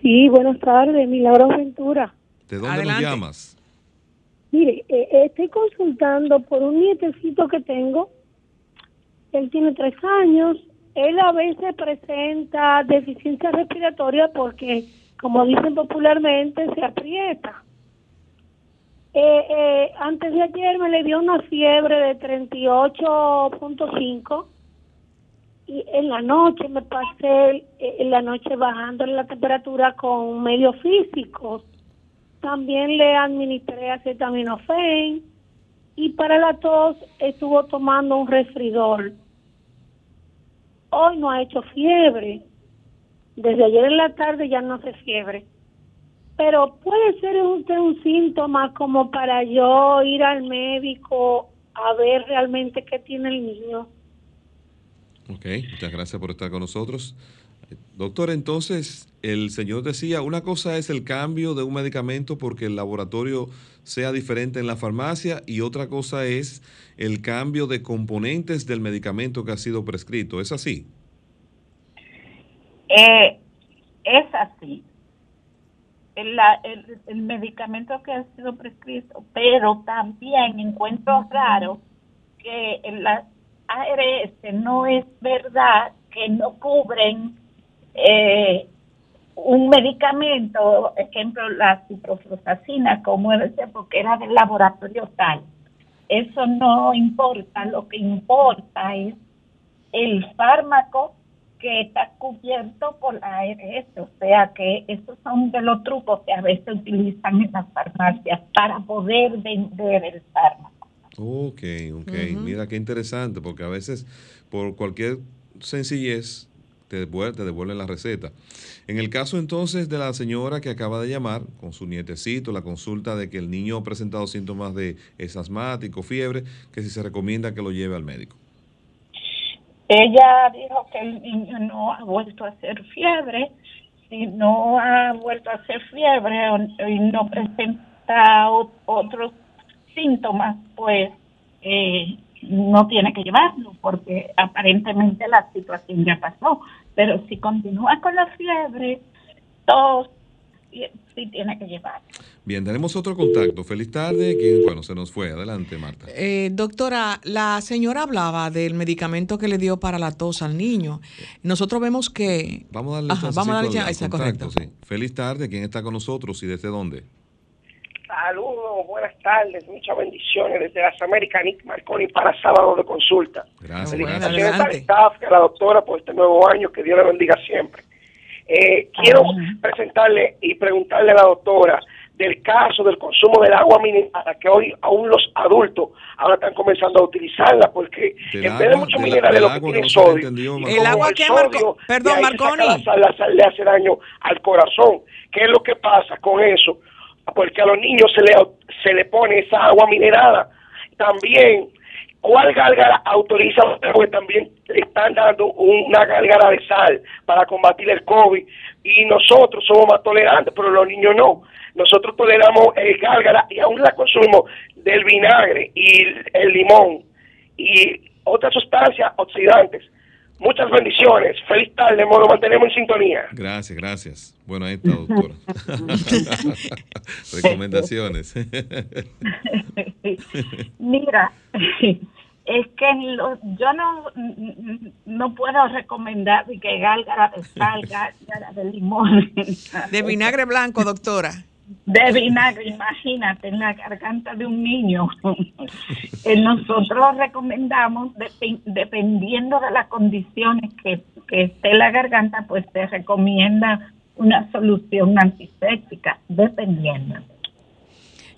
Sí, buenas tardes, Milagro Ventura. ¿De dónde nos llamas? Mire, eh, estoy consultando por un nietecito que tengo. Él tiene tres años. Él a veces presenta deficiencia respiratoria porque, como dicen popularmente, se aprieta. Eh, eh, antes de ayer me le dio una fiebre de 38.5 y en la noche me pasé en la noche bajando la temperatura con medios físicos también le administré acetaminofén y para la tos estuvo tomando un resfridol. hoy no ha hecho fiebre. Desde ayer en la tarde ya no hace fiebre. Pero puede ser usted un síntoma como para yo ir al médico a ver realmente qué tiene el niño. Ok, muchas gracias por estar con nosotros. Doctor, entonces el señor decía, una cosa es el cambio de un medicamento porque el laboratorio sea diferente en la farmacia y otra cosa es el cambio de componentes del medicamento que ha sido prescrito. ¿Es así? Eh, es así. El, el, medicamento que ha sido prescrito, pero también encuentro raro que en la ARS no es verdad que no cubren eh, un medicamento, ejemplo la ciprofloxacina, como era porque era del laboratorio tal. Eso no importa, lo que importa es el fármaco que está cubierto por la ARS, o sea que esos son de los trucos que a veces utilizan en las farmacias para poder vender el fármaco. Ok, ok, mira qué interesante, porque a veces por cualquier sencillez te devuelven, la receta. En el caso entonces de la señora que acaba de llamar con su nietecito, la consulta de que el niño ha presentado síntomas de es asmático, fiebre, que si se recomienda que lo lleve al médico. Ella dijo que el niño no ha vuelto a hacer fiebre. Si no ha vuelto a hacer fiebre y no presenta otros síntomas, pues eh, no tiene que llevarlo porque aparentemente la situación ya pasó. Pero si continúa con la fiebre, tos, sí tiene que llevar. Bien, tenemos otro contacto. Feliz tarde. Que, bueno, se nos fue. Adelante, Marta. Eh, doctora, la señora hablaba del medicamento que le dio para la tos al niño. Nosotros vemos que... Vamos a darle, Ajá, vamos a darle ya, esa correcto. Sí. Feliz tarde. ¿Quién está con nosotros y desde dónde? Saludos, buenas tardes, muchas bendiciones desde las Américas, Nick Marconi para sábado de consulta. Gracias, gracias. a la doctora por este nuevo año, que Dios le bendiga siempre. Eh, quiero presentarle y preguntarle a la doctora del caso del consumo del agua mineral, que hoy aún los adultos ahora están comenzando a utilizarla, porque en vez de muchos minerales lo que tiene sodio, el agua que Marco, perdón Marconi, la sal le hace daño al corazón. ¿Qué es lo que pasa con eso? Porque a los niños se le, se le pone esa agua minerada. También, ¿cuál gálgara autoriza? Porque también están dando una gálgara de sal para combatir el COVID y nosotros somos más tolerantes, pero los niños no. Nosotros toleramos el gálgara y aún la consumimos del vinagre y el limón y otras sustancias oxidantes Muchas bendiciones. Feliz tarde, modo mantenemos en sintonía. Gracias, gracias. Bueno, ahí está, doctora. (laughs) Recomendaciones. Mira, es que yo no, no puedo recomendar que gálgara de sal, gálgara de limón. De vinagre blanco, doctora de vinagre, imagínate, en la garganta de un niño. (laughs) Eh, nosotros recomendamos, dependiendo de las condiciones que, esté la garganta, pues se recomienda una solución antiséptica, dependiendo.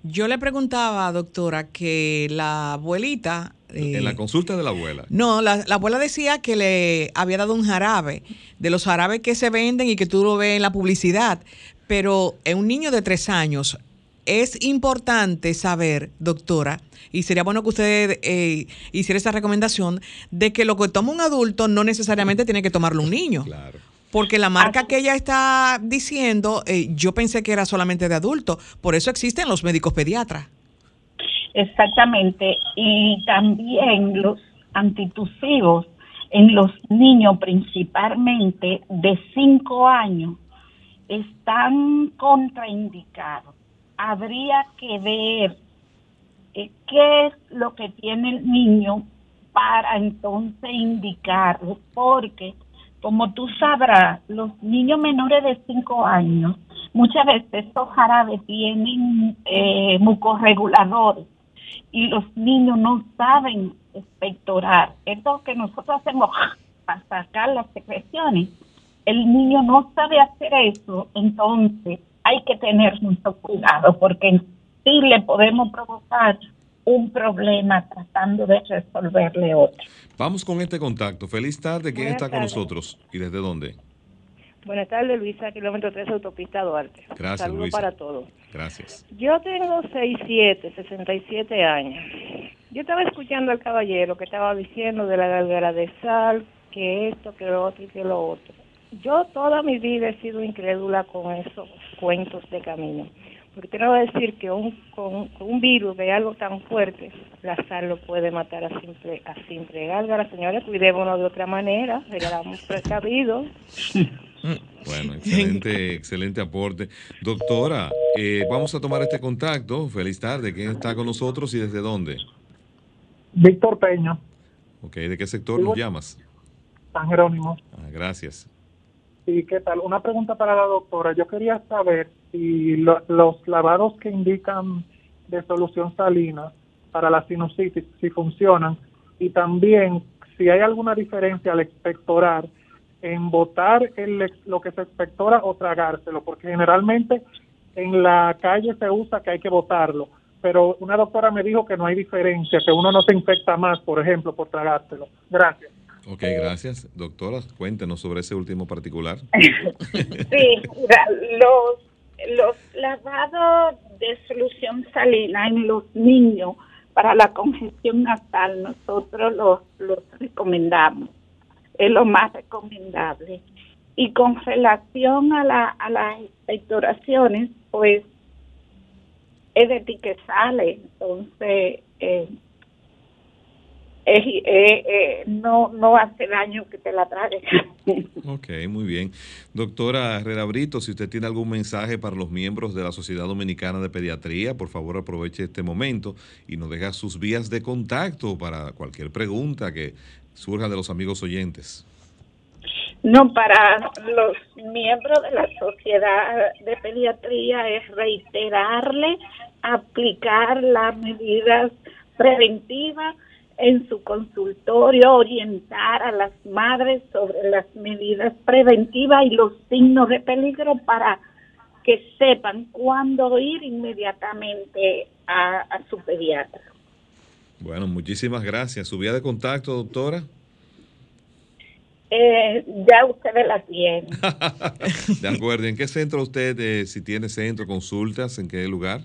Yo le preguntaba, doctora, que la abuelita... en la eh, consulta de la abuela. No, la, la, abuela decía que le había dado un jarabe, de los jarabes que se venden y que tú lo ves en la publicidad, pero en un niño de tres años es importante saber, doctora, y sería bueno que usted eh, hiciera esa recomendación, de que lo que toma un adulto no necesariamente tiene que tomarlo un niño. Claro. Porque la marca que ella está diciendo, eh, yo pensé que era solamente de adulto. Por eso existen los médicos pediatras. Exactamente. Y también los antitusivos en los niños principalmente de cinco años están contraindicados. Habría que ver eh, qué es lo que tiene el niño para entonces indicarlo, porque como tú sabrás, los niños menores de 5 años, muchas veces estos jarabes tienen eh, mucorreguladores y los niños no saben expectorar. Esto que nosotros hacemos (laughs) para sacar las secreciones el niño no sabe hacer eso, entonces hay que tener mucho cuidado porque sí le podemos provocar un problema tratando de resolverle otro. Vamos con este contacto. Feliz tarde. ¿Quién Buenas está con nosotros y desde dónde? Buenas tardes, Luisa, kilómetro 3, autopista Duarte. Gracias, Saludos Luisa. para todos. Gracias. Yo tengo 67, 67 años. Yo estaba escuchando al caballero que estaba diciendo de la galgara de sal, que esto, que lo otro y que lo otro. Yo toda mi vida he sido incrédula con esos cuentos de camino. Porque tengo que decir que un, con, con un virus de algo tan fuerte, la sal lo puede matar a simple, a simple gálgara. Señores, cuidémonos de otra manera, regalamos precavidos. Bueno, excelente, excelente aporte. Doctora, eh, vamos a tomar este contacto. Feliz tarde. ¿Quién está con nosotros y desde dónde? Víctor Peña, Ok, ¿de qué sector nos llamas? San Jerónimo. Ah, gracias. Sí, ¿qué tal? Una pregunta para la doctora. Yo quería saber si lo- los lavados que indican de solución salina para la sinusitis, si funcionan, y también si hay alguna diferencia al expectorar en botar el, lo que se expectora o tragárselo, porque generalmente en la calle se usa que hay que botarlo, pero una doctora me dijo que no hay diferencia, que uno no se infecta más, por ejemplo, por tragárselo. Gracias. Ok, gracias. Doctora, cuéntenos sobre ese último particular. (laughs) Sí, los, los lavados de solución salina en los niños para la congestión nasal, nosotros los, los recomendamos. Es lo más recomendable. Y con relación a, la, a las expectoraciones, pues es de ti que sale, entonces eh, es- eh, eh, no, no hace daño que te la tragues. (laughs) Ok, muy bien. Doctora Herrera Brito, si usted tiene algún mensaje para los miembros de la Sociedad Dominicana de Pediatría, por favor aproveche este momento y nos deja sus vías de contacto para cualquier pregunta que surja de los amigos oyentes. No, para los miembros de la sociedad de pediatría es reiterarle aplicar las medidas preventivas en su consultorio, orientar a las madres sobre las medidas preventivas y los signos de peligro para que sepan cuándo ir inmediatamente a, a su pediatra. Bueno, muchísimas gracias. ¿Su vía de contacto, doctora? Eh, ya ustedes la tienen. (laughs) De acuerdo. ¿En qué centro usted, eh, si tiene centro, consultas, en qué lugar?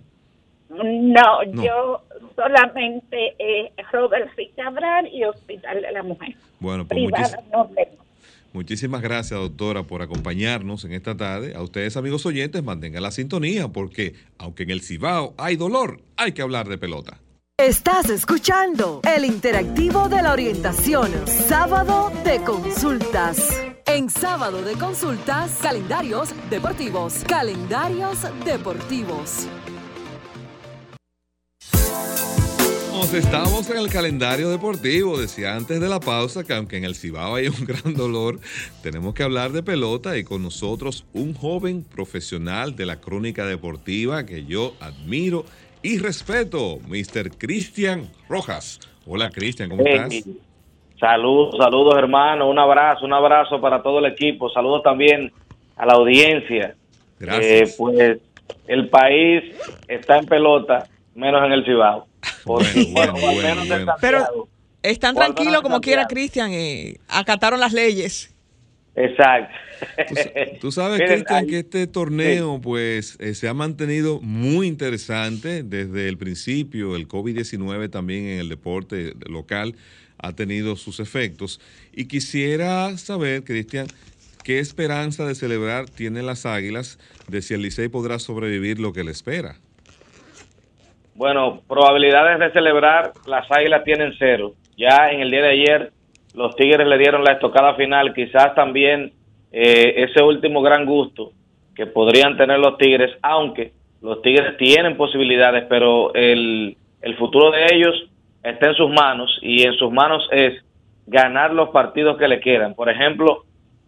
No, No. yo solamente eh, Robert. Cabral y Hospital de la Mujer. Bueno, pues muchis- Privada no tengo. muchísimas gracias, doctora, por acompañarnos en esta tarde. A ustedes, amigos oyentes, mantengan la sintonía, porque aunque en el Cibao hay dolor, hay que hablar de pelota. Estás escuchando el interactivo de la orientación, sábado de consultas. En sábado de consultas, calendarios deportivos, calendarios deportivos. Estamos en el calendario deportivo. Decía antes de la pausa que aunque en el Cibao hay un (laughs) gran dolor, tenemos que hablar de pelota y con nosotros un joven profesional de la crónica deportiva que yo admiro y respeto, Mr. Cristian Rojas. Hola Cristian, ¿cómo estás? Saludos, saludos hermano, un abrazo, un abrazo para todo el equipo, saludos también a la audiencia. Gracias. Eh, pues el país está en pelota, menos en el Cibao. Porque, Bueno, bueno, al bueno, menos. Pero están tranquilos como quiera. Cristian. eh, acataron las leyes. Exacto. Tú sabes, Cristian, que este torneo pues eh, se ha mantenido muy interesante desde el principio. El COVID-19 también en el deporte local ha tenido sus efectos. Y quisiera saber, Cristian, qué esperanza de celebrar tienen las Águilas de si el Licey podrá sobrevivir lo que le espera. Bueno, probabilidades de celebrar, las águilas tienen cero. Ya en el día de ayer, los Tigres le dieron la estocada final, quizás también eh, ese último gran gusto que podrían tener los Tigres, aunque los Tigres tienen posibilidades, pero el, el futuro de ellos está en sus manos y en sus manos es ganar los partidos que le quedan. Por ejemplo,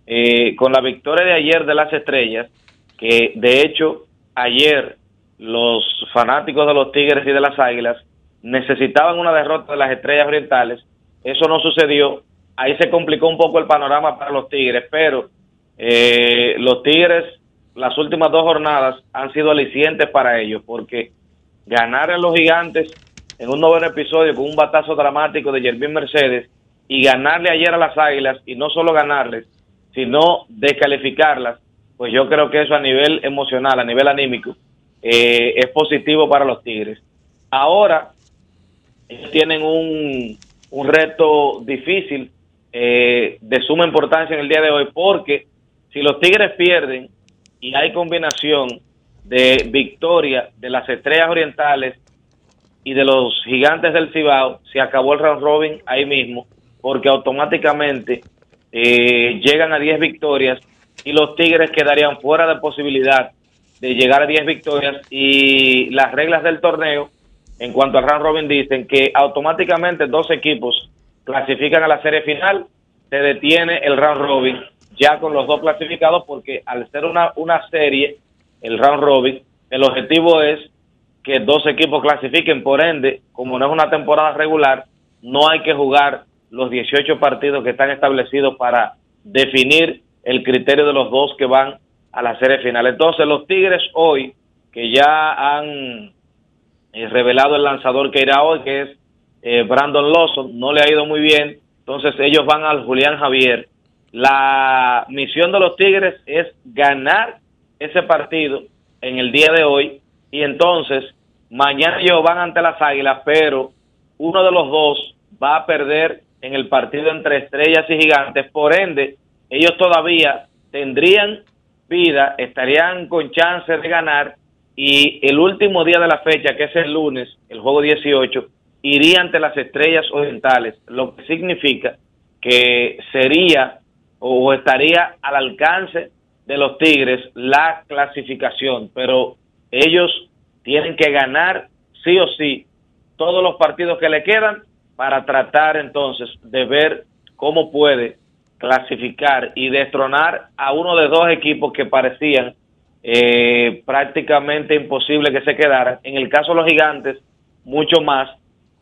eh, con la victoria de ayer de las Estrellas, que de hecho ayer los fanáticos de los Tigres y de las Águilas necesitaban una derrota de las Estrellas Orientales. Eso no sucedió. Ahí se complicó un poco el panorama para los Tigres, pero eh, los Tigres, las últimas dos jornadas han sido alicientes para ellos, porque ganar a los gigantes en un noveno episodio con un batazo dramático de Jervin Mercedes y ganarle ayer a las Águilas y no solo ganarles, sino descalificarlas, pues yo creo que eso a nivel emocional, a nivel anímico, eh, es positivo para los Tigres. Ahora, ellos tienen un, un reto difícil eh, de suma importancia en el día de hoy, porque si los Tigres pierden y hay combinación de victoria de las Estrellas Orientales y de los Gigantes del Cibao, se acabó el round robin ahí mismo, porque automáticamente eh, llegan a 10 victorias y los Tigres quedarían fuera de posibilidad de llegar a 10 victorias y las reglas del torneo en cuanto al round robin dicen que automáticamente dos equipos clasifican a la serie final, se detiene el round robin ya con los dos clasificados porque al ser una, una serie, el round robin, el objetivo es que dos equipos clasifiquen, por ende, como no es una temporada regular, no hay que jugar los 18 partidos que están establecidos para definir el criterio de los dos que van a la serie final. Entonces, los Tigres hoy, que ya han eh, revelado el lanzador que irá hoy, que es eh, Brandon Lawson, no le ha ido muy bien, entonces ellos van al Julián Javier. La misión de los Tigres es ganar ese partido en el día de hoy y entonces mañana ellos van ante las Águilas, pero uno de los dos va a perder en el partido entre estrellas y gigantes. Por ende, ellos todavía tendrían vida, estarían con chance de ganar y el último día de la fecha, que es el lunes, el juego 18, iría ante las estrellas orientales, lo que significa que sería o estaría al alcance de los Tigres la clasificación, pero ellos tienen que ganar sí o sí todos los partidos que le quedan para tratar entonces de ver cómo puede clasificar y destronar a uno de dos equipos que parecían eh, prácticamente imposible que se quedaran. En el caso de los gigantes, mucho más.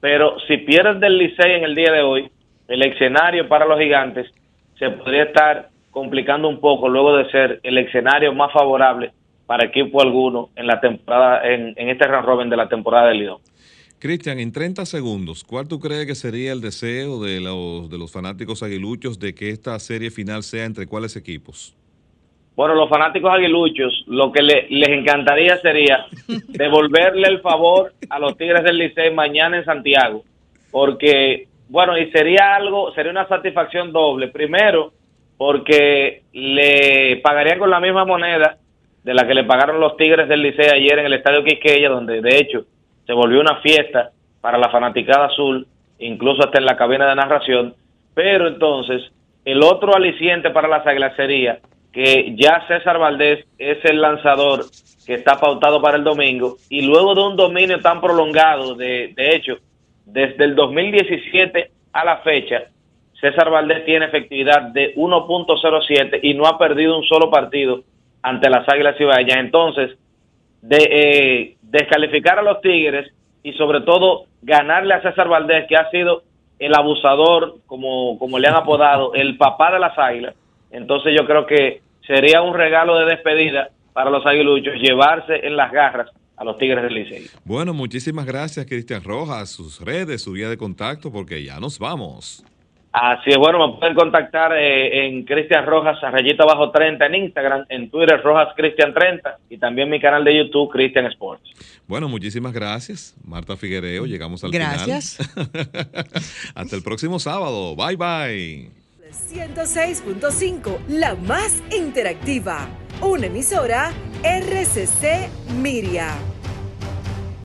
Pero si pierden del Licey en el día de hoy, el escenario para los gigantes se podría estar complicando un poco luego de ser el escenario más favorable para equipo alguno en la temporada en, este round robin de la temporada de Lidón. Cristian, en 30 segundos, ¿cuál tú crees que sería el deseo de los, de los fanáticos aguiluchos de que esta serie final sea entre cuáles equipos? Bueno, los fanáticos aguiluchos, lo que les encantaría sería (laughs) devolverle el favor a los Tigres del Licey mañana en Santiago, porque, bueno, y sería algo, sería una satisfacción doble. Primero, porque le pagarían con la misma moneda de la que le pagaron los Tigres del Licey ayer en el Estadio Quisqueya, donde de hecho se volvió una fiesta para la fanaticada azul, incluso hasta en la cabina de narración. Pero entonces, el otro aliciente para las águilas sería que ya César Valdés es el lanzador que está pautado para el domingo y luego de un dominio tan prolongado, de, de hecho, desde el 2017 a la fecha, César Valdés tiene efectividad de 1.07 y no ha perdido un solo partido ante las Águilas Cibaeñas. Entonces, de eh, descalificar a los Tigres y sobre todo ganarle a César Valdés, que ha sido el abusador, como, como le han apodado, (laughs) el papá de las águilas. Entonces yo creo que sería un regalo de despedida para los aguiluchos llevarse en las garras a los Tigres del Licey. Bueno, muchísimas gracias, Cristian Rojas, sus redes, su vía de contacto, porque ya nos vamos. Así es, bueno, me pueden contactar eh, en Cristian Rojas, rayita bajo 30 en Instagram, en Twitter Rojas Cristian 30 y también mi canal de YouTube Cristian Sports. Bueno, muchísimas gracias, Marta Figuereo. Llegamos al gracias. final. (laughs) Hasta el próximo sábado. Bye bye. 106.5, la más interactiva. Una emisora RCC Miria.